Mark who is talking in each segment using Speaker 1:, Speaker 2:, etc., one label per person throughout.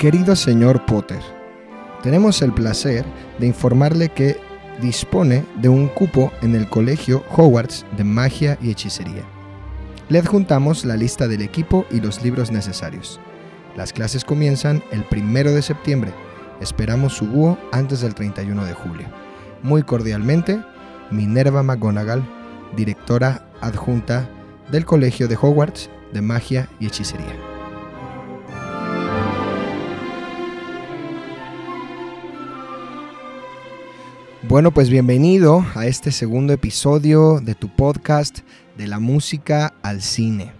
Speaker 1: Querido señor Potter, tenemos el placer de informarle que dispone de un cupo en el Colegio Hogwarts de Magia y Hechicería. Le adjuntamos la lista del equipo y los libros necesarios. Las clases comienzan el primero de septiembre. Esperamos su búho antes del 31 de julio. Muy cordialmente, Minerva McGonagall, directora adjunta del Colegio de Hogwarts de Magia y Hechicería. Bueno, pues bienvenido a este segundo episodio de tu podcast de la música al cine.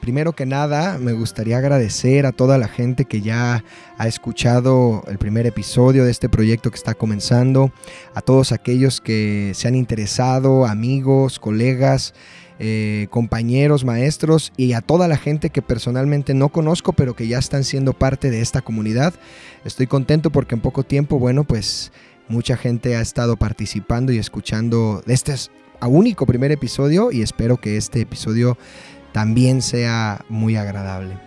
Speaker 1: Primero que nada, me gustaría agradecer a toda la gente que ya ha escuchado el primer episodio de este proyecto que está comenzando, a todos aquellos que se han interesado, amigos, colegas, eh, compañeros, maestros y a toda la gente que personalmente no conozco, pero que ya están siendo parte de esta comunidad. Estoy contento porque en poco tiempo, bueno, pues Mucha gente ha estado participando y escuchando este único primer episodio y espero que este episodio también sea muy agradable.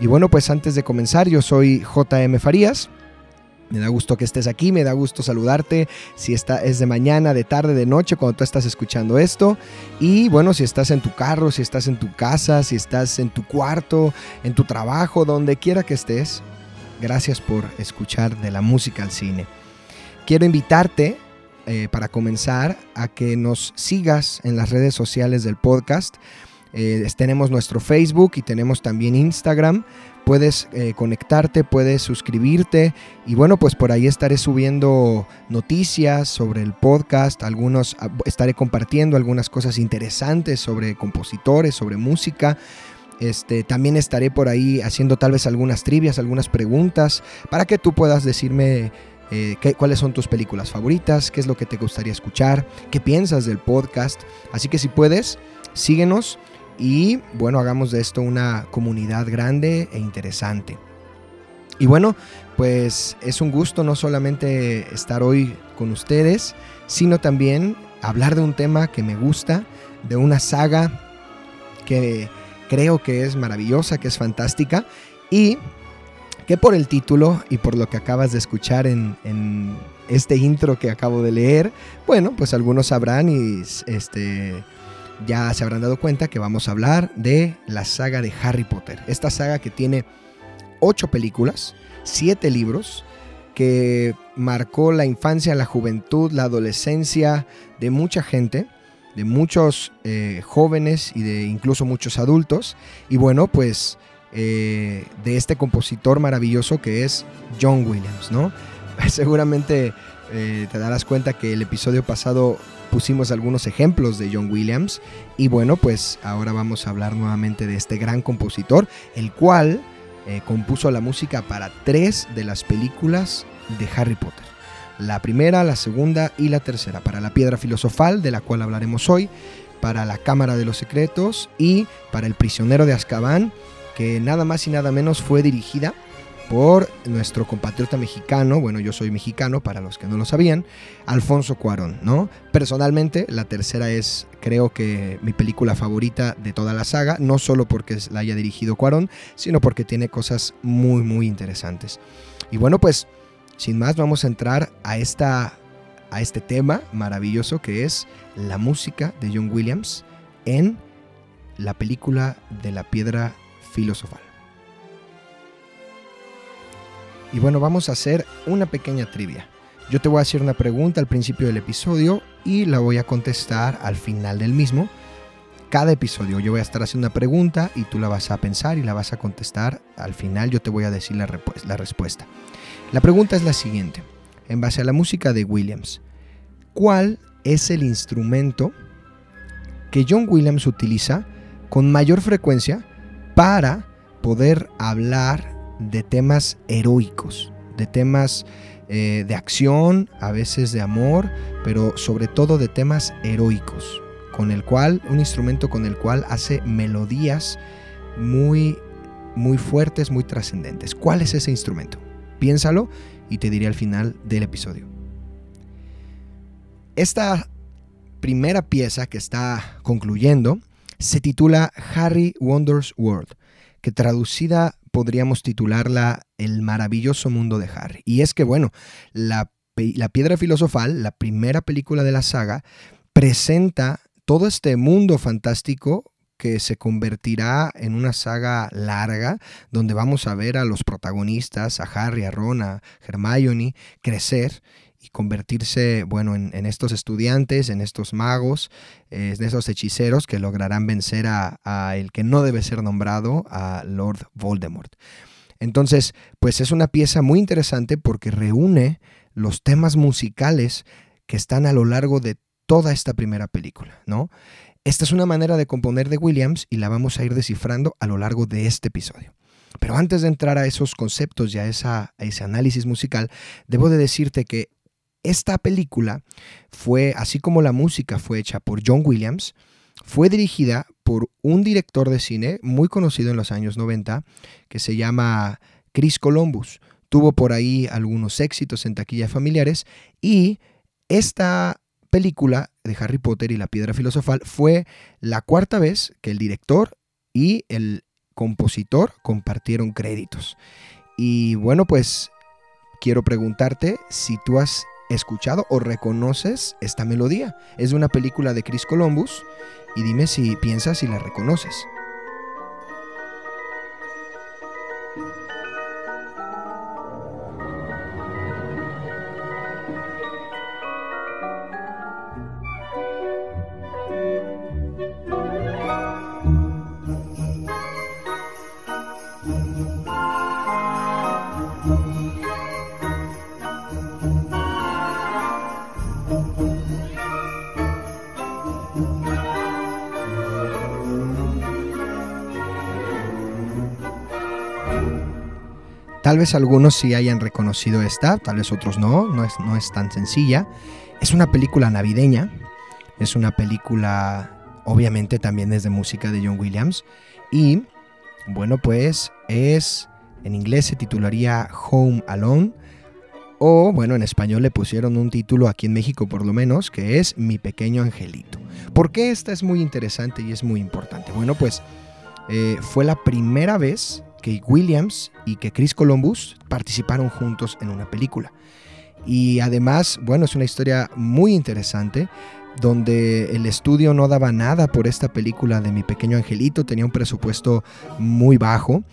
Speaker 1: Y bueno, pues antes de comenzar, yo soy JM Farías. Me da gusto que estés aquí, me da gusto saludarte. Si está, es de mañana, de tarde, de noche, cuando tú estás escuchando esto. Y bueno, si estás en tu carro, si estás en tu casa, si estás en tu cuarto, en tu trabajo, donde quiera que estés, gracias por escuchar de la música al cine quiero invitarte eh, para comenzar a que nos sigas en las redes sociales del podcast. Eh, tenemos nuestro Facebook y tenemos también Instagram. Puedes eh, conectarte, puedes suscribirte y bueno, pues por ahí estaré subiendo noticias sobre el podcast, algunos ah, estaré compartiendo algunas cosas interesantes sobre compositores, sobre música. Este, también estaré por ahí haciendo tal vez algunas trivias, algunas preguntas para que tú puedas decirme eh, cuáles son tus películas favoritas, qué es lo que te gustaría escuchar, qué piensas del podcast. Así que si puedes, síguenos y bueno, hagamos de esto una comunidad grande e interesante. Y bueno, pues es un gusto no solamente estar hoy con ustedes, sino también hablar de un tema que me gusta, de una saga que creo que es maravillosa, que es fantástica y que por el título y por lo que acabas de escuchar en, este intro que acabo de leer, bueno, pues algunos sabrán y este, ya se habrán dado cuenta que vamos a hablar de la saga de Harry Potter. Esta saga que tiene ocho películas, siete libros, que marcó la infancia, la juventud, la adolescencia de mucha gente, de muchos eh, jóvenes y de incluso muchos adultos. Y bueno, pues eh, de este compositor maravilloso que es John Williams, ¿no? Seguramente eh, te darás cuenta que el episodio pasado pusimos algunos ejemplos de John Williams y bueno, pues ahora vamos a hablar nuevamente de este gran compositor, el cual eh, compuso la música para tres de las películas de Harry Potter. La primera, la segunda y la tercera, para la piedra filosofal, de la cual hablaremos hoy, para la Cámara de los Secretos y para el prisionero de Azkaban, que nada más y nada menos fue dirigida por nuestro compatriota mexicano, bueno, yo soy mexicano para los que no lo sabían, Alfonso Cuarón, ¿no? Personalmente, la tercera es, creo que, mi película favorita de toda la saga, no solo porque la haya dirigido Cuarón, sino porque tiene cosas muy, muy interesantes. Y bueno, pues, sin más, vamos a entrar a, esta, a este tema maravilloso que es la música de John Williams en la película de la piedra filosofal. Y bueno, vamos a hacer una pequeña trivia. Yo te voy a hacer una pregunta al principio del episodio y la voy a contestar al final del mismo. Cada episodio yo voy a estar haciendo una pregunta y tú la vas a pensar y la vas a contestar. Al final yo te voy a decir la, la respuesta. La pregunta es la siguiente. En base a la música de Williams, ¿cuál es el instrumento que John Williams utiliza con mayor frecuencia para poder hablar de temas heroicos, de temas eh, de acción, a veces de amor, pero sobre todo de temas heroicos, con el cual, un instrumento con el cual hace melodías muy, muy fuertes, muy trascendentes. ¿Cuál es ese instrumento? Piénsalo y te diré al final del episodio. Esta primera pieza que está concluyendo se titula Harry Wonders World, que traducida podríamos titularla El maravilloso mundo de Harry. Y es que, bueno, la, piedra filosofal, la primera película de la saga, presenta todo este mundo fantástico que se convertirá en una saga larga donde vamos a ver a los protagonistas, a Harry, a Ron, a Hermione, crecer y convertirse, bueno, en, estos estudiantes, en estos magos, eh, en estos hechiceros que lograrán vencer a, a, el que no debe ser nombrado, a Lord Voldemort. Entonces, pues es una pieza muy interesante porque reúne los temas musicales que están a lo largo de toda esta primera película, ¿no? Esta es una manera de componer de Williams y la vamos a ir descifrando a lo largo de este episodio. Pero antes de entrar a esos conceptos y a, esa, a ese análisis musical, debo de decirte que esta película fue, así como la música fue hecha por John Williams, fue dirigida por un director de cine muy conocido en los años 90 que se llama Chris Columbus. Tuvo por ahí algunos éxitos en taquillas familiares y esta película de Harry Potter y la piedra filosofal fue la cuarta vez que el director y el compositor compartieron créditos. Y bueno, pues quiero preguntarte si tú has escuchado o reconoces esta melodía. Es de una película de Chris Columbus y dime si piensas y la reconoces. Tal vez algunos sí hayan reconocido esta, tal vez otros no, no es, no es tan sencilla. Es una película navideña, es una película, obviamente también es de música de John Williams. Y bueno, pues es, en inglés se titularía Home Alone. O bueno, en español le pusieron un título aquí en México por lo menos, que es Mi pequeño angelito. ¿Por qué esta es muy interesante y es muy importante? Bueno, pues eh, fue la primera vez que Williams y que Chris Columbus participaron juntos en una película. Y además, bueno, es una historia muy interesante donde el estudio no daba nada por esta película de Mi Pequeño Angelito, tenía un presupuesto muy bajo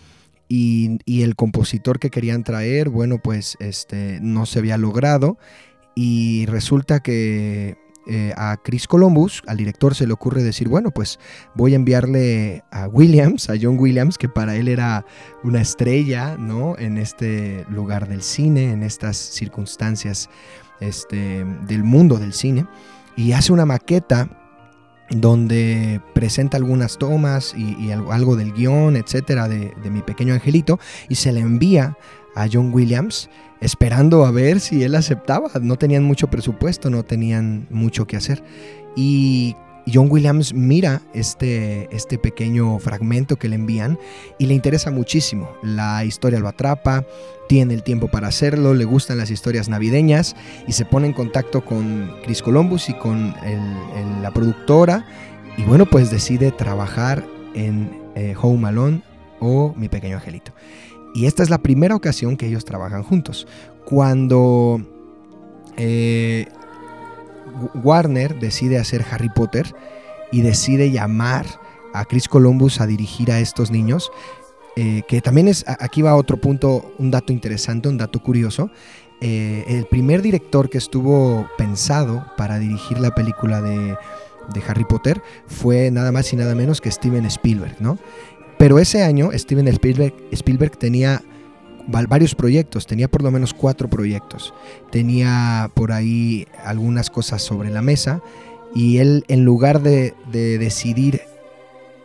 Speaker 1: y, y el compositor que querían traer, bueno, pues este, no se había logrado y resulta que eh, a Chris Columbus, al director, se le ocurre decir, bueno, pues voy a enviarle a Williams, a John Williams, que para él era una estrella, ¿no? En este lugar del cine, en estas circunstancias este, del mundo del cine, y hace una maqueta donde presenta algunas tomas y, algo, del guion, etcétera, de, de mi pequeño angelito, y se le envía a John Williams esperando a ver si él aceptaba. No tenían mucho presupuesto, no tenían mucho que hacer. Y John Williams mira este, este pequeño fragmento que le envían y le interesa muchísimo. La historia lo atrapa, tiene el tiempo para hacerlo, le gustan las historias navideñas y se pone en contacto con Chris Columbus y con la productora y bueno, pues decide trabajar en eh, Home Alone o Mi Pequeño Angelito. Y esta es la primera ocasión que ellos trabajan juntos. Cuando eh, Warner decide hacer Harry Potter y decide llamar a Chris Columbus a dirigir a estos niños, eh, que también es, aquí va otro punto, un dato interesante, un dato curioso. Eh, el primer director que estuvo pensado para dirigir la película de, de, Harry Potter fue nada más y nada menos que Steven Spielberg, ¿no? Pero ese año Steven Spielberg, tenía varios proyectos, tenía por lo menos cuatro proyectos, tenía por ahí algunas cosas sobre la mesa y él en lugar de, decidir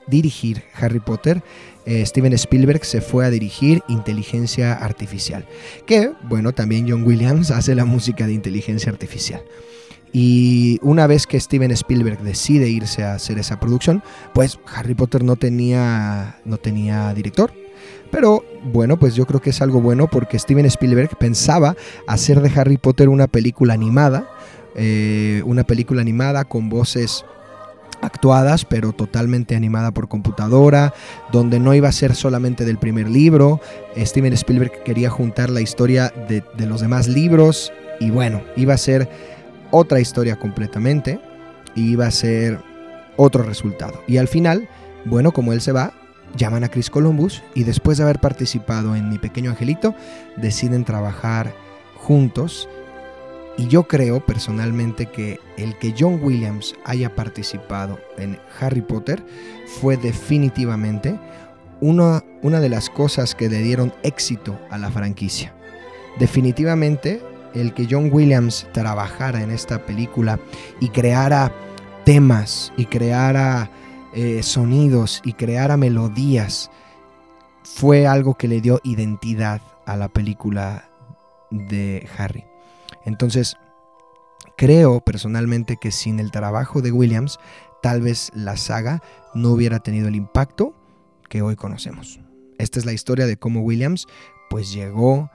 Speaker 1: dirigir Harry Potter, eh, Steven Spielberg se fue a dirigir Inteligencia Artificial, que bueno, también John Williams hace la música de Inteligencia Artificial. Y una vez que Steven Spielberg decide irse a hacer esa producción, pues Harry Potter no tenía, no tenía director, pero bueno, pues yo creo que es algo bueno porque Steven Spielberg pensaba hacer de Harry Potter una película animada, eh, una película animada con voces actuadas, pero totalmente animada por computadora, donde no iba a ser solamente del primer libro. Steven Spielberg quería juntar la historia de, de los demás libros y bueno, iba a ser otra historia completamente y iba a ser otro resultado. Y al final, bueno, como él se va, llaman a Chris Columbus y después de haber participado en Mi Pequeño Angelito, deciden trabajar juntos. Y yo creo personalmente que el que John Williams haya participado en Harry Potter fue definitivamente una, una de las cosas que le dieron éxito a la franquicia. Definitivamente el que John Williams trabajara en esta película y creara temas y creara eh, sonidos y creara melodías fue algo que le dio identidad a la película de Harry. Entonces, creo personalmente que sin el trabajo de Williams, tal vez la saga no hubiera tenido el impacto que hoy conocemos. Esta es la historia de cómo Williams pues llegó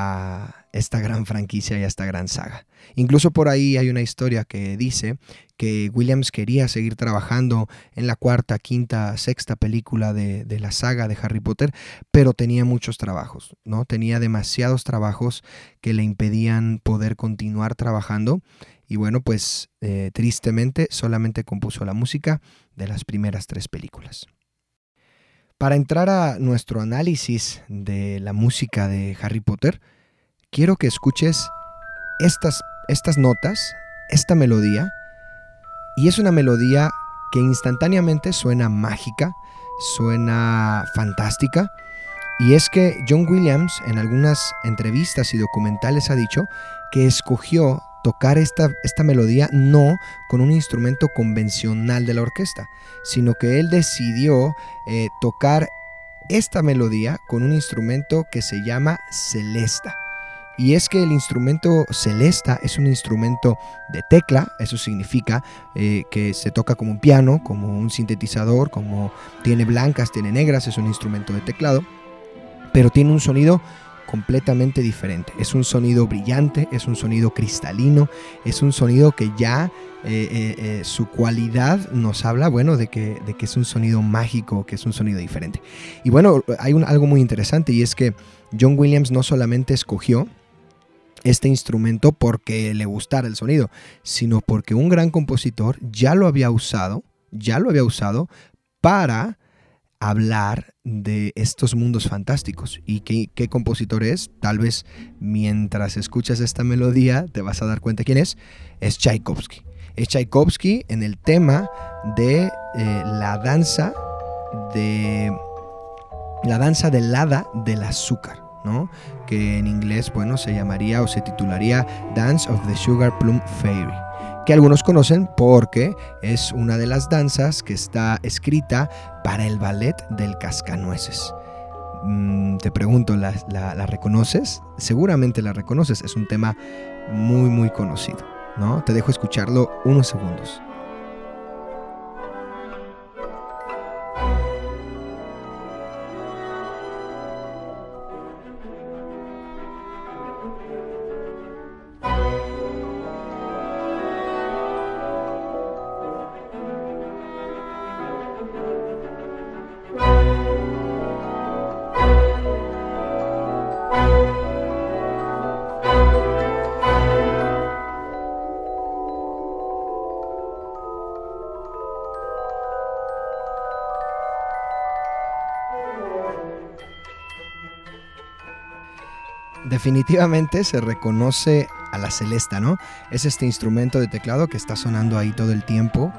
Speaker 1: a esta gran franquicia y a esta gran saga. Incluso por ahí hay una historia que dice que Williams quería seguir trabajando en la cuarta, quinta, sexta película de, la saga de Harry Potter, pero tenía muchos trabajos, ¿no? Tenía demasiados trabajos que le impedían poder continuar trabajando. Y bueno, pues eh, tristemente solamente compuso la música de las primeras tres películas. Para entrar a nuestro análisis de la música de Harry Potter, quiero que escuches estas, estas notas, esta melodía, y es una melodía que instantáneamente suena mágica, suena fantástica, y es que John Williams en algunas entrevistas y documentales ha dicho que escogió tocar esta, esta melodía no con un instrumento convencional de la orquesta, sino que él decidió eh, tocar esta melodía con un instrumento que se llama celesta. Y es que el instrumento celesta es un instrumento de tecla, eso significa eh, que se toca como un piano, como un sintetizador, como tiene blancas, tiene negras, es un instrumento de teclado, pero tiene un sonido completamente diferente. Es un sonido brillante, es un sonido cristalino, es un sonido que ya eh, eh, eh, su cualidad nos habla, bueno, de que, de que, es un sonido mágico, que es un sonido diferente. Y bueno, hay algo muy interesante y es que John Williams no solamente escogió este instrumento porque le gustara el sonido, sino porque un gran compositor ya lo había usado, ya lo había usado para hablar de estos mundos fantásticos. ¿Y qué, compositor es? Tal vez mientras escuchas esta melodía te vas a dar cuenta quién es. Es Tchaikovsky. Es Tchaikovsky en el tema de eh, la danza de la danza del hada del azúcar, ¿no? Que en inglés, bueno, se llamaría o se titularía Dance of the Sugar Plum Fairy que algunos conocen porque es una de las danzas que está escrita para el ballet del cascanueces. Mm, te pregunto, ¿la, la, reconoces? Seguramente la reconoces, es un tema muy muy conocido, ¿no? Te dejo escucharlo unos segundos. Definitivamente se reconoce a la celesta, ¿no? Es este instrumento de teclado que está sonando ahí todo el tiempo,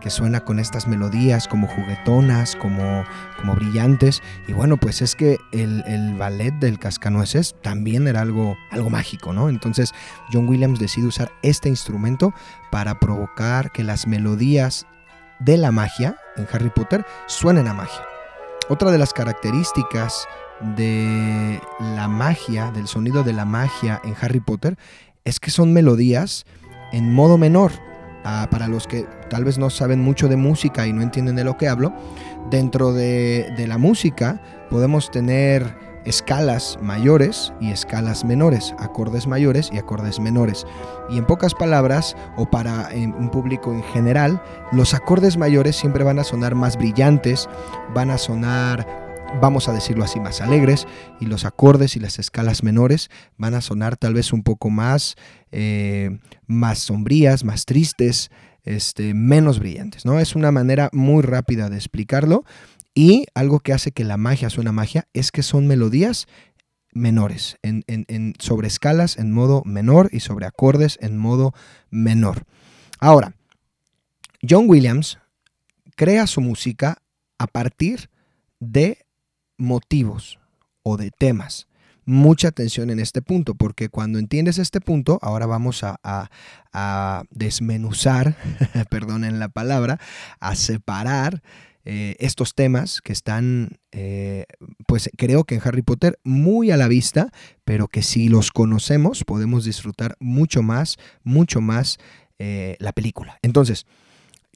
Speaker 1: que suena con estas melodías como juguetonas, como, como brillantes. Y bueno, pues es que el, ballet del cascanueces también era algo, algo mágico, ¿no? Entonces John Williams decide usar este instrumento para provocar que las melodías de la magia en Harry Potter suenen a magia. Otra de las características de la magia, del sonido de la magia en Harry Potter, es que son melodías en modo menor. Ah, para los que tal vez no saben mucho de música y no entienden de lo que hablo, dentro de, de la música podemos tener escalas mayores y escalas menores, acordes mayores y acordes menores. Y en pocas palabras, o para un público en general, los acordes mayores siempre van a sonar más brillantes, van a sonar vamos a decirlo así, más alegres, y los acordes y las escalas menores van a sonar tal vez un poco más, eh, más sombrías, más tristes, este, menos brillantes, ¿no? Es una manera muy rápida de explicarlo y algo que hace que la magia suena magia es que son melodías menores, en, en, sobre escalas en modo menor y sobre acordes en modo menor. Ahora, John Williams crea su música a partir de motivos o de temas. Mucha atención en este punto, porque cuando entiendes este punto, ahora vamos a, desmenuzar, perdonen la palabra, a separar eh, estos temas que están, eh, pues creo que en Harry Potter muy a la vista, pero que si los conocemos podemos disfrutar mucho más, mucho más eh, la película. Entonces,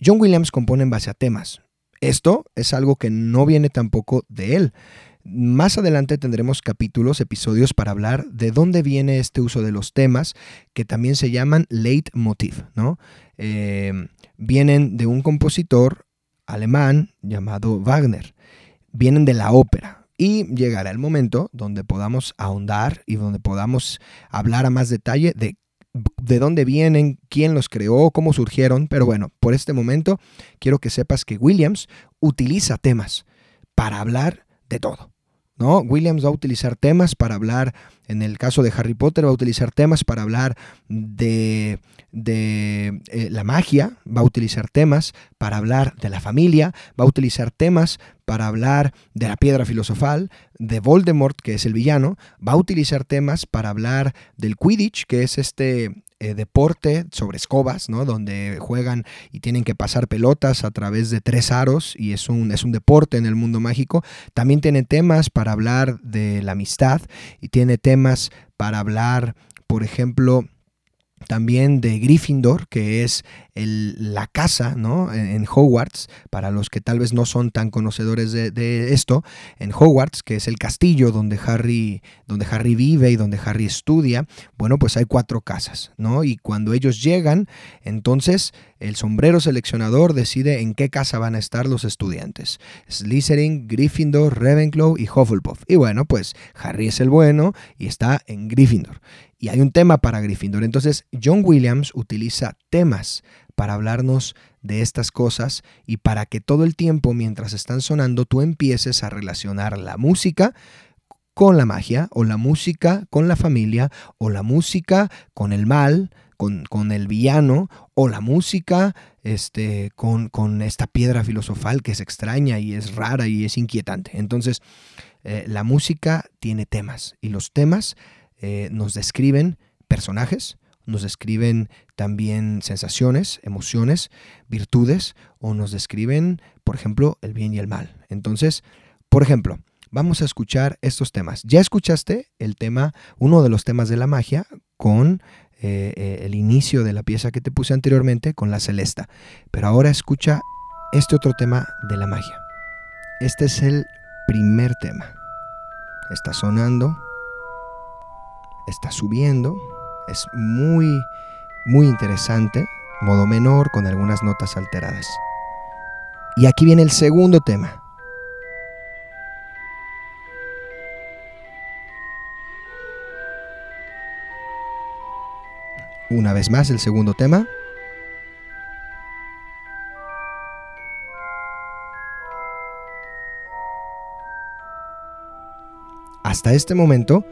Speaker 1: John Williams compone en base a temas. Esto es algo que no viene tampoco de él. Más adelante tendremos capítulos, episodios para hablar de dónde viene este uso de los temas, que también se llaman leitmotiv, ¿no? Eh, vienen de un compositor alemán llamado Wagner. Vienen de la ópera. Y llegará el momento donde podamos ahondar y donde podamos hablar a más detalle de de dónde vienen, quién los creó, cómo surgieron, pero bueno, por este momento quiero que sepas que Williams utiliza temas para hablar de todo. ¿No? Williams va a utilizar temas para hablar, en el caso de Harry Potter, va a utilizar temas para hablar de, de eh, la magia, va a utilizar temas para hablar de la familia, va a utilizar temas para hablar de la piedra filosofal, de Voldemort, que es el villano, va a utilizar temas para hablar del Quidditch, que es este eh, deporte sobre escobas, ¿no? Donde juegan y tienen que pasar pelotas a través de tres aros y es un, es un deporte en el mundo mágico. También tiene temas para hablar de la amistad y tiene temas para hablar, por ejemplo, también de Gryffindor, que es la casa ¿no? en, Hogwarts, para los que tal vez no son tan conocedores de, esto, en Hogwarts, que es el castillo donde Harry, donde Harry vive y donde Harry estudia, bueno, pues hay cuatro casas, ¿no? Y cuando ellos llegan, entonces el sombrero seleccionador decide en qué casa van a estar los estudiantes. Slytherin, Gryffindor, Ravenclaw y Hufflepuff. Y bueno, pues Harry es el bueno y está en Gryffindor y hay un tema para Gryffindor. Entonces, John Williams utiliza temas para hablarnos de estas cosas y para que todo el tiempo mientras están sonando tú empieces a relacionar la música con la magia o la música con la familia o la música con el mal, con, con el villano o la música este, con, con, esta piedra filosofal que es extraña y es rara y es inquietante. Entonces, eh, la música tiene temas y los temas eh, nos describen personajes, nos describen también sensaciones, emociones, virtudes, o nos describen, por ejemplo, el bien y el mal. Entonces, por ejemplo, vamos a escuchar estos temas. Ya escuchaste el tema, uno de los temas de la magia, con eh, eh, el inicio de la pieza que te puse anteriormente, con la celesta. Pero ahora escucha este otro tema de la magia. Este es el primer tema. Está sonando está subiendo, es muy, muy interesante, modo menor con algunas notas alteradas. Y aquí viene el segundo tema. Una vez más el segundo tema. Hasta este momento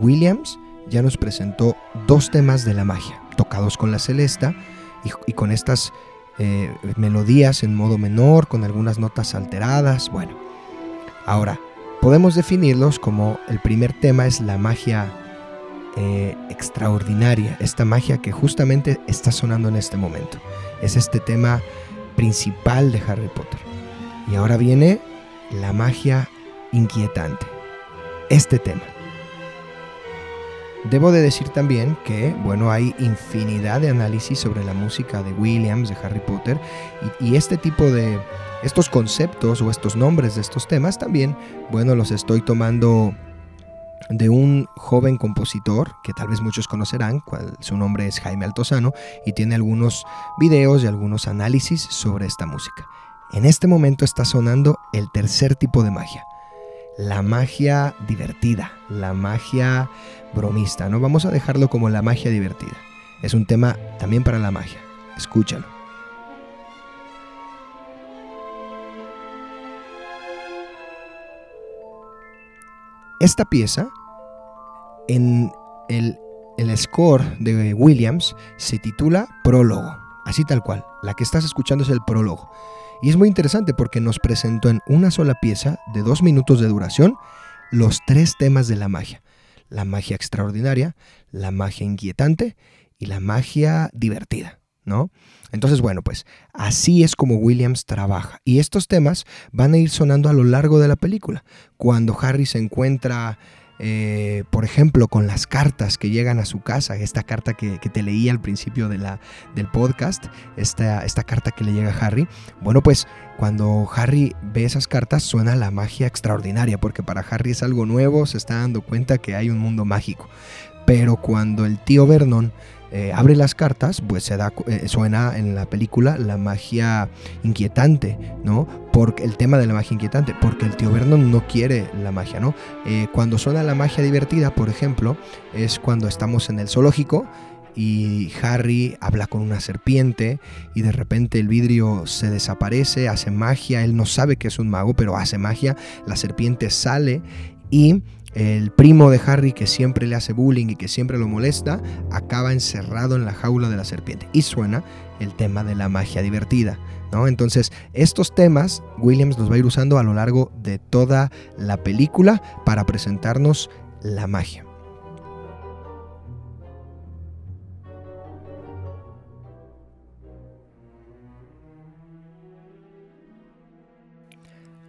Speaker 1: Williams ya nos presentó dos temas de la magia, tocados con la celesta y, con estas eh, melodías en modo menor, con algunas notas alteradas. Bueno, ahora, podemos definirlos como el primer tema es la magia eh, extraordinaria, esta magia que justamente está sonando en este momento. Es este tema principal de Harry Potter. Y ahora viene la magia inquietante. Este tema. Debo de decir también que, bueno, hay infinidad de análisis sobre la música de Williams, de Harry Potter, y, este tipo de, estos conceptos o estos nombres de estos temas también, bueno, los estoy tomando de un joven compositor que tal vez muchos conocerán, cual, su nombre es Jaime Altozano, y tiene algunos videos y algunos análisis sobre esta música. En este momento está sonando el tercer tipo de magia, la magia divertida, la magia bromista, ¿no? Vamos a dejarlo como la magia divertida. Es un tema también para la magia. Escúchalo. Esta pieza, en el, el score de Williams, se titula Prólogo, así tal cual. La que estás escuchando es el prólogo. Y es muy interesante porque nos presentó en una sola pieza de dos minutos de duración los tres temas de la magia. La magia extraordinaria, la magia inquietante y la magia divertida, ¿no? Entonces, bueno, pues así es como Williams trabaja. Y estos temas van a ir sonando a lo largo de la película. Cuando Harry se encuentra eh, por ejemplo, con las cartas que llegan a su casa, esta carta que, te leí al principio del podcast, esta carta que le llega a Harry, bueno, pues cuando Harry ve esas cartas suena la magia extraordinaria, porque para Harry es algo nuevo, se está dando cuenta que hay un mundo mágico. Pero cuando el tío Vernon eh, abre las cartas, pues se da, eh, suena en la película la magia inquietante, ¿no? Porque el tema de la magia inquietante, porque el tío Vernon no quiere la magia, ¿no? Eh, cuando suena la magia divertida, por ejemplo, es cuando estamos en el zoológico y Harry habla con una serpiente y de repente el vidrio se desaparece, hace magia, él no sabe que es un mago, pero hace magia, la serpiente sale y el primo de Harry, que siempre le hace bullying y que siempre lo molesta, acaba encerrado en la jaula de la serpiente. Y suena el tema de la magia divertida. ¿no? Entonces, estos temas Williams los va a ir usando a lo largo de toda la película para presentarnos la magia.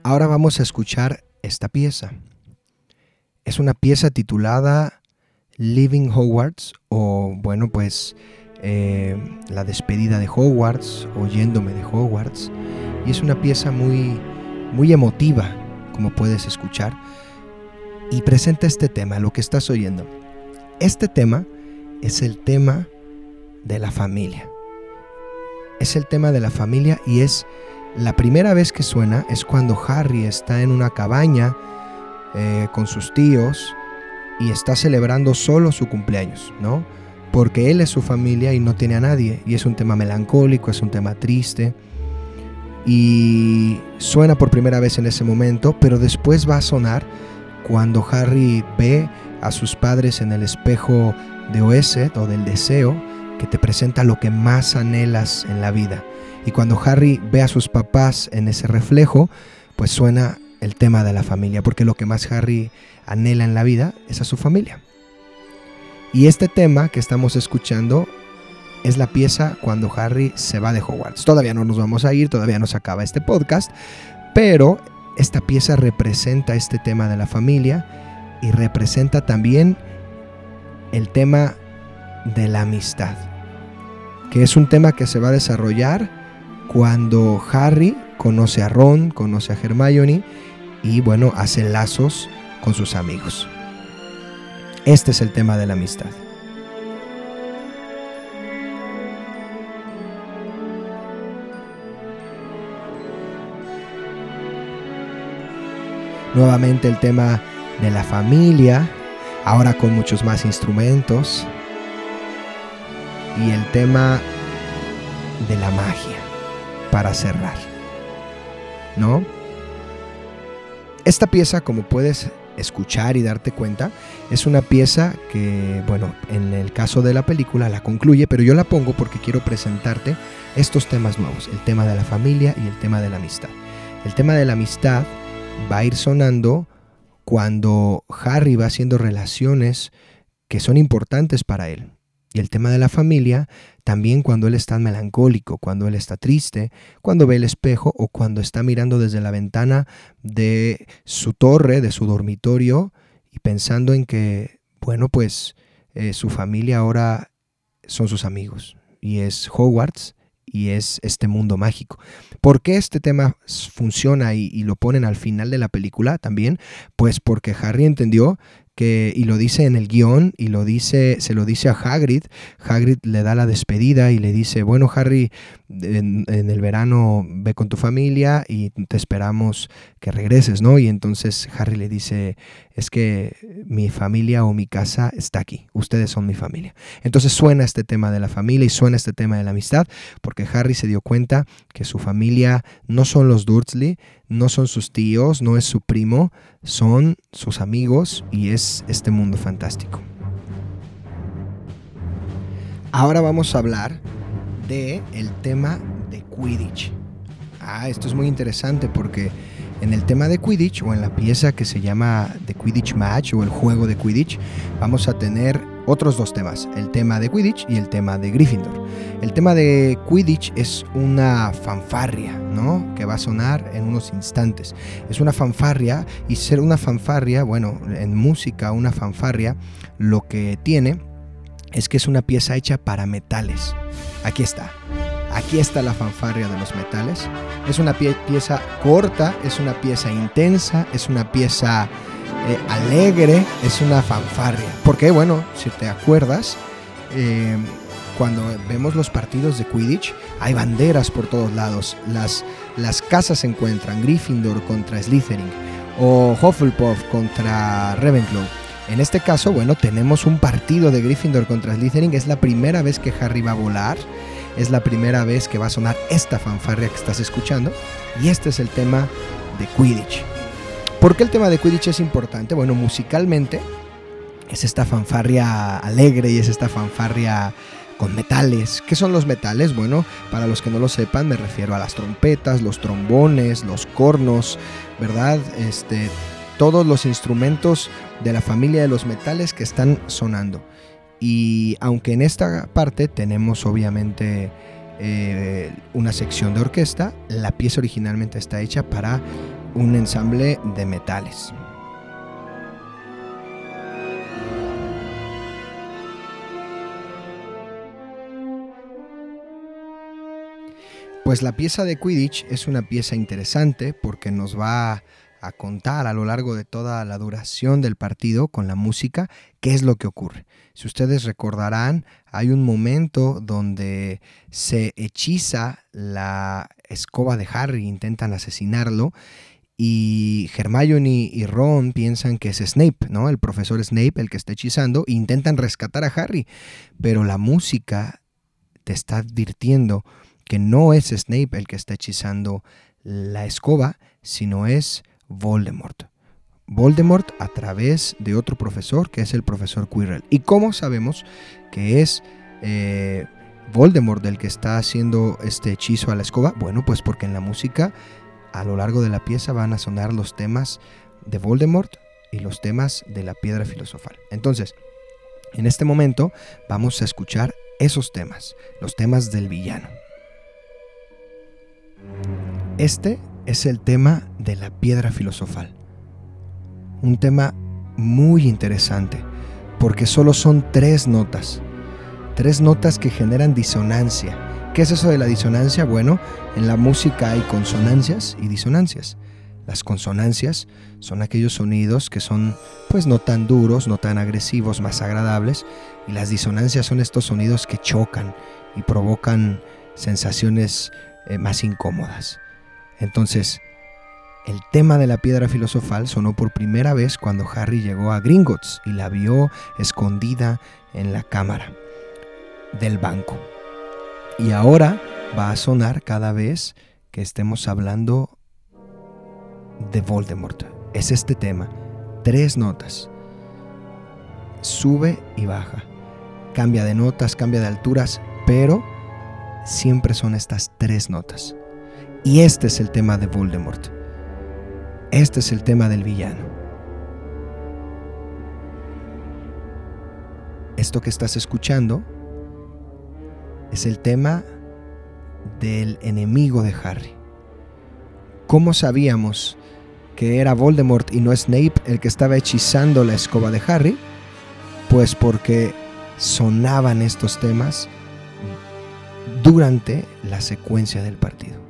Speaker 1: Ahora vamos a escuchar esta pieza. Es una pieza titulada Living Hogwarts o bueno pues eh, La despedida de Hogwarts o Yéndome de Hogwarts y es una pieza muy muy emotiva como puedes escuchar y presenta este tema, lo que estás oyendo. Este tema es el tema de la familia. Es el tema de la familia y es la primera vez que suena es cuando Harry está en una cabaña eh, con sus tíos y está celebrando solo su cumpleaños, ¿no? Porque él es su familia y no tiene a nadie. Y es un tema melancólico, es un tema triste. Y suena por primera vez en ese momento, pero después va a sonar cuando Harry ve a sus padres en el espejo de Oeset o del deseo, que te presenta lo que más anhelas en la vida. Y cuando Harry ve a sus papás en ese reflejo, pues suena el tema de la familia, porque lo que más Harry anhela en la vida es a su familia. Y este tema que estamos escuchando es la pieza cuando Harry se va de Hogwarts. Todavía no nos vamos a ir, todavía no se acaba este podcast, pero esta pieza representa este tema de la familia y representa también el tema de la amistad, que es un tema que se va a desarrollar cuando Harry conoce a Ron, conoce a Hermione y bueno, hace lazos con sus amigos. Este es el tema de la amistad. Nuevamente el tema de la familia, ahora con muchos más instrumentos. Y el tema de la magia para cerrar. ¿No? Esta pieza, como puedes escuchar y darte cuenta, es una pieza que, bueno, en el caso de la película la concluye, pero yo la pongo porque quiero presentarte estos temas nuevos, el tema de la familia y el tema de la amistad. El tema de la amistad va a ir sonando cuando Harry va haciendo relaciones que son importantes para él. Y el tema de la familia, también cuando él está melancólico, cuando él está triste, cuando ve el espejo o cuando está mirando desde la ventana de su torre, de su dormitorio, y pensando en que, bueno, pues eh, su familia ahora son sus amigos. Y es Hogwarts y es este mundo mágico. ¿Por qué este tema funciona y, y, lo ponen al final de la película también? Pues porque Harry entendió que, y lo dice en el guion, y lo dice, se lo dice a Hagrid. Hagrid le da la despedida y le dice, bueno Harry, en, el verano ve con tu familia y te esperamos que regreses, ¿no? Y entonces Harry le dice, es que mi familia o mi casa está aquí, ustedes son mi familia. Entonces suena este tema de la familia y suena este tema de la amistad, porque Harry se dio cuenta que su familia no son los Dursley, no son sus tíos, no es su primo, son sus amigos y es este mundo fantástico. Ahora vamos a hablar de el tema de Quidditch. Ah, esto es muy interesante porque en el tema de Quidditch o en la pieza que se llama The Quidditch Match o el juego de Quidditch, vamos a tener otros dos temas, el tema de Quidditch y el tema de Gryffindor. El tema de Quidditch es una fanfarria, ¿no? Que va a sonar en unos instantes. Es una fanfarria y ser una fanfarria, bueno, en música una fanfarria lo que tiene es que es una pieza hecha para metales. Aquí está. Aquí está la fanfarria de los metales. Es una pieza corta, es una pieza intensa, es una pieza eh, alegre, es una fanfarria. Porque, bueno, si te acuerdas, eh, cuando vemos los partidos de Quidditch, hay banderas por todos lados. Las, las casas se encuentran, Gryffindor contra Slytherin o Hufflepuff contra Ravenclaw. En este caso, bueno, tenemos un partido de Gryffindor contra Slytherin. Es la primera vez que Harry va a volar es la primera vez que va a sonar esta fanfarria que estás escuchando. Y este es el tema de Quidditch. ¿Por qué el tema de Quidditch es importante? Bueno, musicalmente es esta fanfarria alegre y es esta fanfarria con metales. ¿Qué son los metales? Bueno, para los que no lo sepan, me refiero a las trompetas, los trombones, los cornos, ¿verdad? Este, todos los instrumentos de la familia de los metales que están sonando. Y aunque en esta parte tenemos obviamente eh, una sección de orquesta, la pieza originalmente está hecha para un ensamble de metales. Pues la pieza de Quidditch es una pieza interesante porque nos va a contar a lo largo de toda la duración del partido con la música qué es lo que ocurre. Si ustedes recordarán, hay un momento donde se hechiza la escoba de Harry, intentan asesinarlo y Hermione y Ron piensan que es Snape, ¿no? El profesor Snape el que está hechizando e intentan rescatar a Harry, pero la música te está advirtiendo que no es Snape el que está hechizando la escoba, sino es Voldemort. Voldemort a través de otro profesor que es el profesor Quirrell. ¿Y cómo sabemos que es eh, Voldemort el que está haciendo este hechizo a la escoba? Bueno, pues porque en la música a lo largo de la pieza van a sonar los temas de Voldemort y los temas de la piedra filosofal. Entonces, en este momento vamos a escuchar esos temas, los temas del villano. Este es el tema de la piedra filosofal. Un tema muy interesante, porque solo son tres notas. Tres notas que generan disonancia. ¿Qué es eso de la disonancia? Bueno, en la música hay consonancias y disonancias. Las consonancias son aquellos sonidos que son pues no tan duros, no tan agresivos, más agradables, y las disonancias son estos sonidos que chocan y provocan sensaciones eh, más incómodas. Entonces, el tema de la piedra filosofal sonó por primera vez cuando Harry llegó a Gringotts y la vio escondida en la cámara del banco. Y ahora va a sonar cada vez que estemos hablando de Voldemort. Es este tema, tres notas. Sube y baja. Cambia de notas, cambia de alturas, pero siempre son estas tres notas. Y este es el tema de Voldemort. Este es el tema del villano. Esto que estás escuchando es el tema del enemigo de Harry. ¿Cómo sabíamos que era Voldemort y no Snape el que estaba hechizando la escoba de Harry? Pues porque sonaban estos temas durante la secuencia del partido.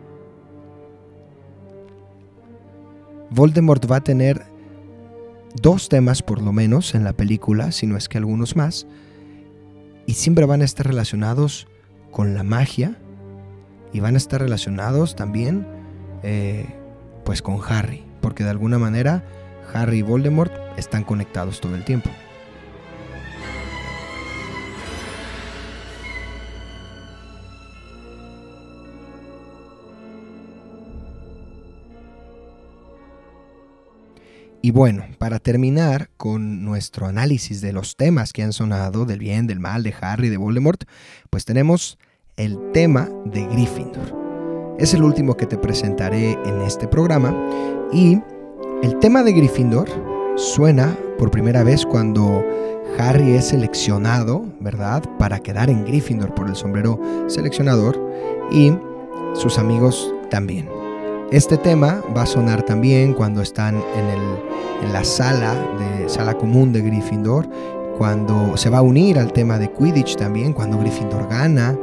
Speaker 1: Voldemort va a tener dos temas por lo menos en la película, si no es que algunos más, y siempre van a estar relacionados con la magia y van a estar relacionados también eh, pues con Harry, porque de alguna manera Harry y Voldemort están conectados todo el tiempo. Y bueno, para terminar con nuestro análisis de los temas que han sonado, del bien, del mal, de Harry, de Voldemort, pues tenemos el tema de Gryffindor. Es el último que te presentaré en este programa y el tema de Gryffindor suena por primera vez cuando Harry es seleccionado, ¿verdad? Para quedar en Gryffindor por el sombrero seleccionador y sus amigos también. Este tema va a sonar también cuando están en, la sala sala común de Gryffindor, cuando se va a unir al tema de Quidditch también, cuando Gryffindor gana,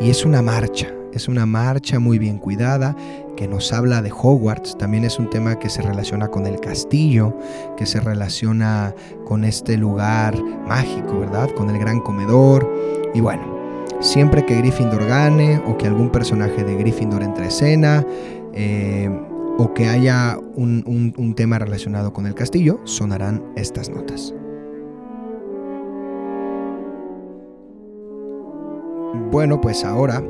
Speaker 1: y es una marcha, es una marcha muy bien cuidada que nos habla de Hogwarts, también es un tema que se relaciona con el castillo, que se relaciona con este lugar mágico, ¿verdad? Con el gran comedor, y bueno, siempre que Gryffindor gane o que algún personaje de Gryffindor entre escena, eh, o que haya un, tema relacionado con el castillo, sonarán estas notas. Bueno, pues ahora,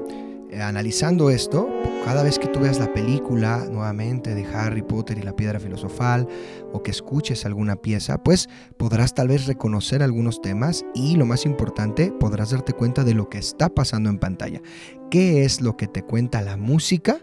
Speaker 1: eh, analizando esto, cada vez que tú veas la película nuevamente de Harry Potter y la piedra filosofal, o que escuches alguna pieza, pues podrás tal vez reconocer algunos temas y lo más importante, podrás darte cuenta de lo que está pasando en pantalla. ¿Qué es lo que te cuenta la música?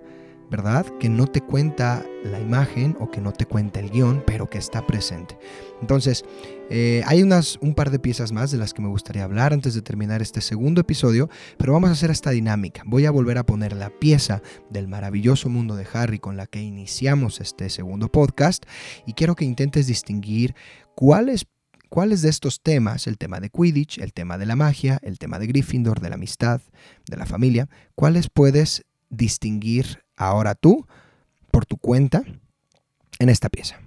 Speaker 1: ¿Verdad? Que no te cuenta la imagen o que no te cuenta el guion, pero que está presente. Entonces, eh, hay unas, un par de piezas más de las que me gustaría hablar antes de terminar este segundo episodio, pero vamos a hacer esta dinámica. Voy a volver a poner la pieza del maravilloso mundo de Harry con la que iniciamos este segundo podcast y quiero que intentes distinguir cuáles ¿Cuáles de estos temas, el tema de Quidditch, el tema de la magia, el tema de Gryffindor, de la amistad, de la familia, cuáles puedes distinguir ahora tú, por tu cuenta, en esta pieza.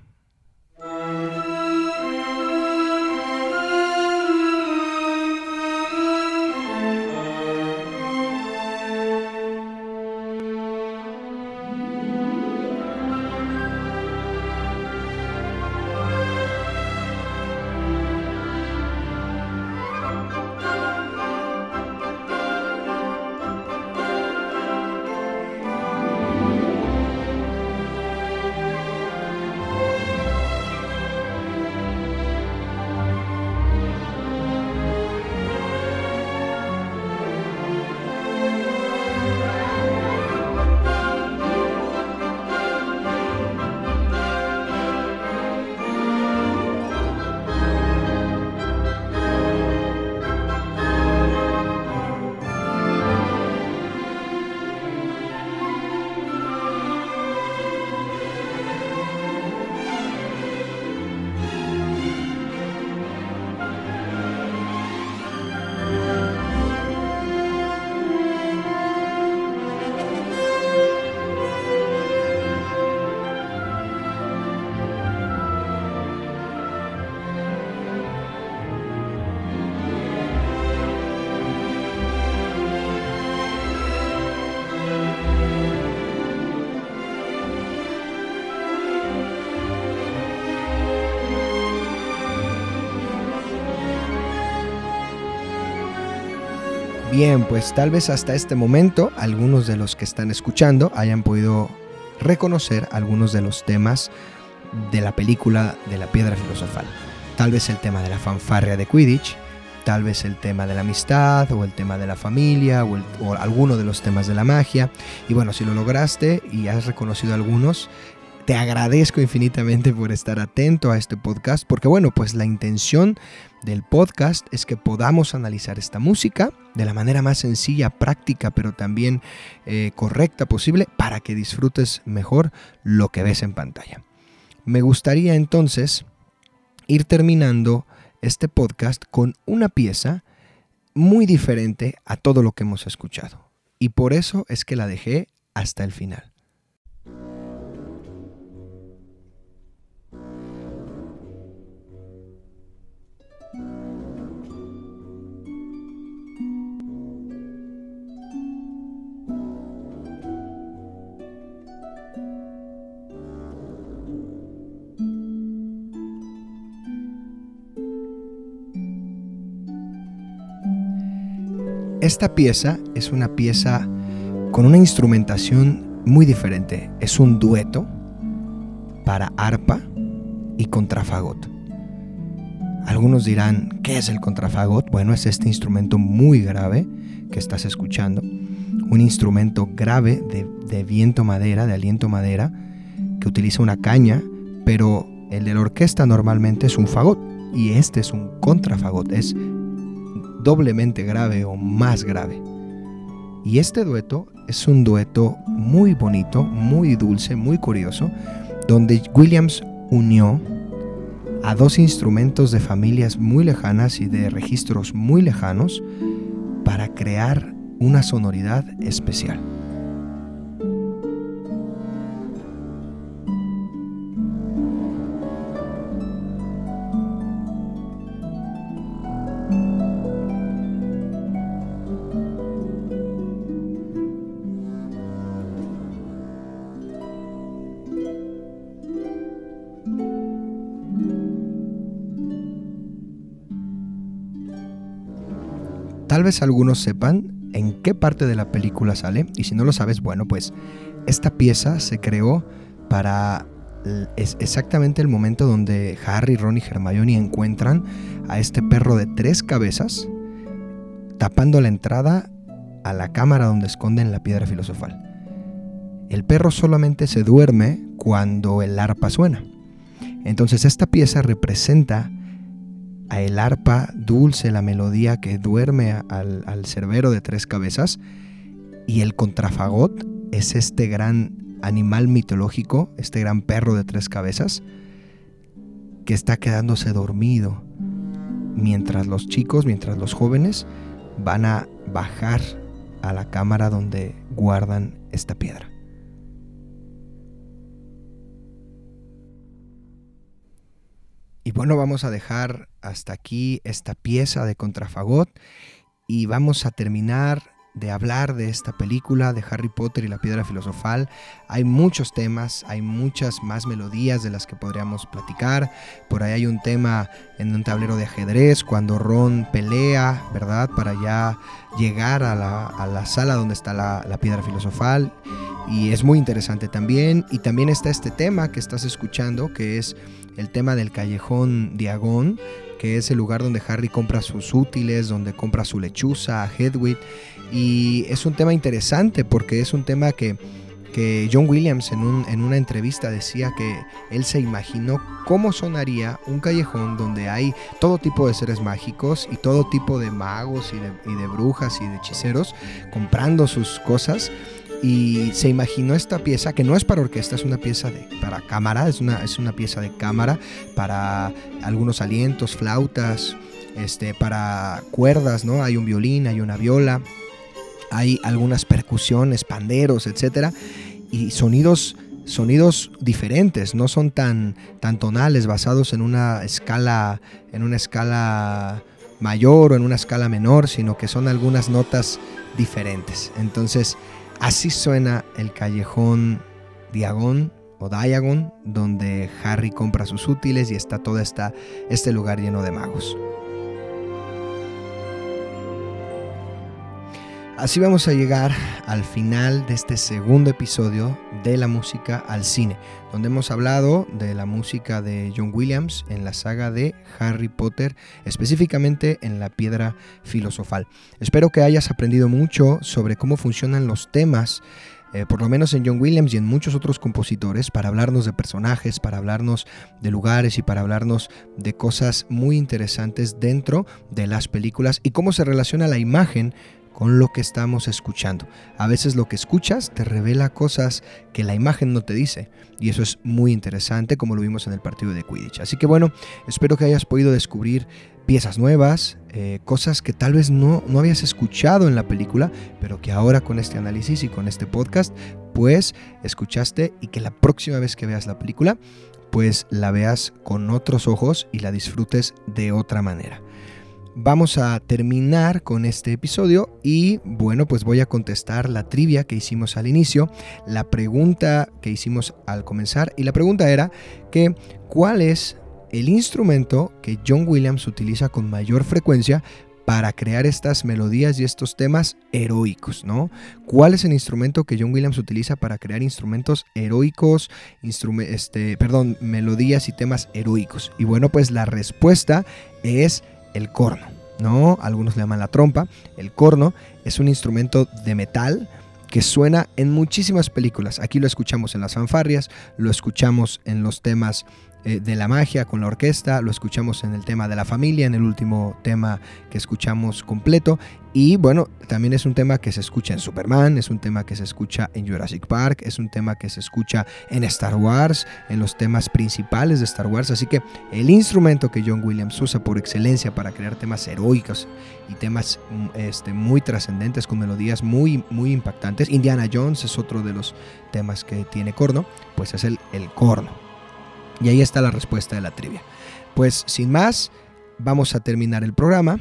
Speaker 1: Bien, pues tal vez hasta este momento algunos de los que están escuchando hayan podido reconocer algunos de los temas de la película de la piedra filosofal. Tal vez el tema de la fanfarria de Quidditch, tal vez el tema de la amistad o el tema de la familia o, o, alguno de los temas de la magia. Y bueno, si lo lograste y has reconocido algunos, te agradezco infinitamente por estar atento a este podcast, porque bueno, pues la intención del podcast es que podamos analizar esta música de la manera más sencilla, práctica, pero también eh, correcta posible para que disfrutes mejor lo que ves en pantalla. Me gustaría entonces ir terminando este podcast con una pieza muy diferente a todo lo que hemos escuchado. Y por eso es que la dejé hasta el final. Esta pieza es una pieza con una instrumentación muy diferente. Es un dueto para arpa y contrafagot. Algunos dirán, ¿qué es el contrafagot? Bueno, es este instrumento muy grave que estás escuchando. Un instrumento grave de, viento madera, de aliento madera, que utiliza una caña, pero el de la orquesta normalmente es un fagot y este es un contrafagot, es doblemente grave o más grave. Y este dueto es un dueto muy bonito, muy dulce, muy curioso, donde Williams unió a dos instrumentos de familias muy lejanas y de registros muy lejanos para crear una sonoridad especial. Tal vez algunos sepan en qué parte de la película sale, y si no lo sabes, bueno, pues esta pieza se creó para es exactamente el momento donde Harry, Ron y Hermione encuentran a este perro de tres cabezas tapando la entrada a la cámara donde esconden la piedra filosofal. El perro solamente se duerme cuando el arpa suena. Entonces esta pieza representa el arpa dulce, la melodía que duerme al, al cerbero de tres cabezas, y el contrafagot es este gran animal mitológico, este gran perro de tres cabezas, que está quedándose dormido, mientras los chicos, mientras los jóvenes van a bajar a la cámara donde guardan esta piedra. Y bueno, vamos a dejar hasta aquí esta pieza de contrafagot y vamos a terminar de hablar de esta película de Harry Potter y la piedra filosofal. Hay muchos temas, hay muchas más melodías de las que podríamos platicar. Por ahí hay un tema en un tablero de ajedrez cuando Ron pelea, ¿verdad? Para ya llegar a la, sala donde está la, la piedra filosofal. Y es muy interesante también. Y también está este tema que estás escuchando, que es el tema del callejón Diagón, que es el lugar donde Harry compra sus útiles, donde compra su lechuza a Hedwig. Y es un tema interesante porque es un tema que, que John Williams en, un, en, una entrevista decía que él se imaginó cómo sonaría un callejón donde hay todo tipo de seres mágicos y todo tipo de magos y de, y de brujas y de hechiceros comprando sus cosas y se imaginó esta pieza que no es para orquesta, es una pieza de, para cámara, es una, es una pieza de cámara para algunos alientos, flautas, este, para cuerdas, ¿no? Hay un violín, hay una viola, hay algunas percusiones, panderos, etcétera, y sonidos sonidos diferentes, no son tan, tan tonales, basados en una escala, en una escala mayor o en una escala menor, sino que son algunas notas diferentes. Entonces, Así suena el callejón Diagon o Diagon, donde Harry compra sus útiles y está todo esta, este lugar lleno de magos. Así vamos a llegar al final de este segundo episodio de la música al cine, donde hemos hablado de la música de John Williams en la saga de Harry Potter, específicamente en la piedra filosofal. Espero que hayas aprendido mucho sobre cómo funcionan los temas eh, por lo menos en John Williams y en muchos otros compositores, para hablarnos de personajes, para hablarnos de lugares y para hablarnos de cosas muy interesantes dentro de las películas y cómo se relaciona la imagen con lo que estamos escuchando. A veces lo que escuchas te revela cosas que la imagen no te dice y eso es muy interesante como lo vimos en el partido de Quidditch. Así que bueno, espero que hayas podido descubrir piezas nuevas, eh, cosas que tal vez no, no habías escuchado en la película, pero que ahora con este análisis y con este podcast, pues escuchaste y que la próxima vez que veas la película, pues la veas con otros ojos y la disfrutes de otra manera vamos a terminar con este episodio y bueno, pues voy a contestar la trivia que hicimos al inicio, la pregunta que hicimos al comenzar y la pregunta era que ¿cuál es el instrumento que John Williams utiliza con mayor frecuencia para crear estas melodías y estos temas heroicos, ¿no? ¿Cuál es el instrumento que John Williams utiliza para crear instrumentos heroicos, este, perdón, melodías y temas heroicos? Y bueno, pues la respuesta es el corno, ¿no? Algunos le llaman la trompa. El corno es un instrumento de metal que suena en muchísimas películas. Aquí lo escuchamos en las fanfarrias, lo escuchamos en los temas eh, de la magia con la orquesta, lo escuchamos en el tema de la familia, en el último tema que escuchamos completo. Y bueno, también es un tema que se escucha en Superman, es un tema que se escucha en Jurassic Park, es un tema que se escucha en Star Wars, en los temas principales de Star Wars. Así que el instrumento que John Williams usa por excelencia para crear temas heroicos y temas mm, este, muy trascendentes con melodías muy, muy impactantes. Indiana Jones es otro de los temas que tiene corno, pues es el, el corno. Y ahí está la respuesta de la trivia. Pues sin más, vamos a terminar el programa.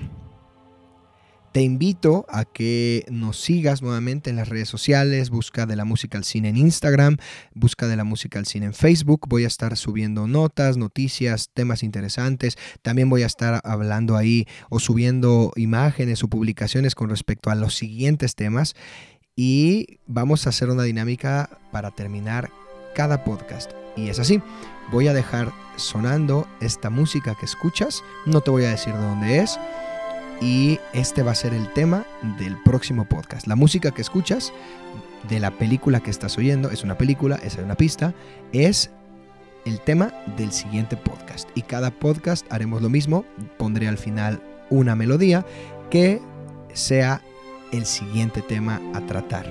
Speaker 1: Te invito a que nos sigas nuevamente en las redes sociales, busca de la música al cine en Instagram, busca de la música al cine en Facebook. Voy a estar subiendo notas, noticias, temas interesantes. También voy a estar hablando ahí o subiendo imágenes o publicaciones con respecto a los siguientes temas. Y vamos a hacer una dinámica para terminar cada podcast. Y es así voy a dejar sonando esta música que escuchas, no te voy a decir de dónde es, y este va a ser el tema del próximo podcast. La música que escuchas de la película que estás oyendo, es una película, es una pista, es el tema del siguiente podcast. Y cada podcast haremos lo mismo, pondré al final una melodía que sea el siguiente tema a tratar.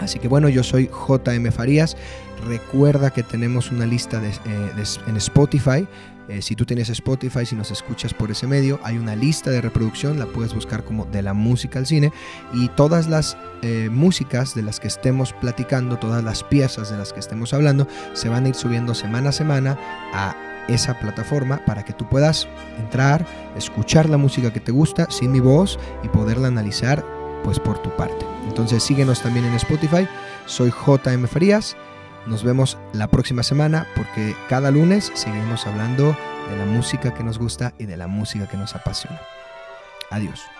Speaker 1: Así que bueno, yo soy JM Farías. Recuerda que tenemos una lista eh, en Spotify. Eh, si tú tienes Spotify, si nos escuchas por ese medio, hay una lista de reproducción, la puedes buscar como de la música al cine y todas las eh, músicas de las que estemos platicando, todas las piezas de las que estemos hablando, se van a ir subiendo semana a semana a esa plataforma para que tú puedas entrar, escuchar la música que te gusta sin mi voz y poderla analizar pues por tu parte. Entonces síguenos también en Spotify. Soy JM Frías nos vemos la próxima semana porque cada lunes seguimos hablando de la música que nos gusta y de la música que nos apasiona. Adiós.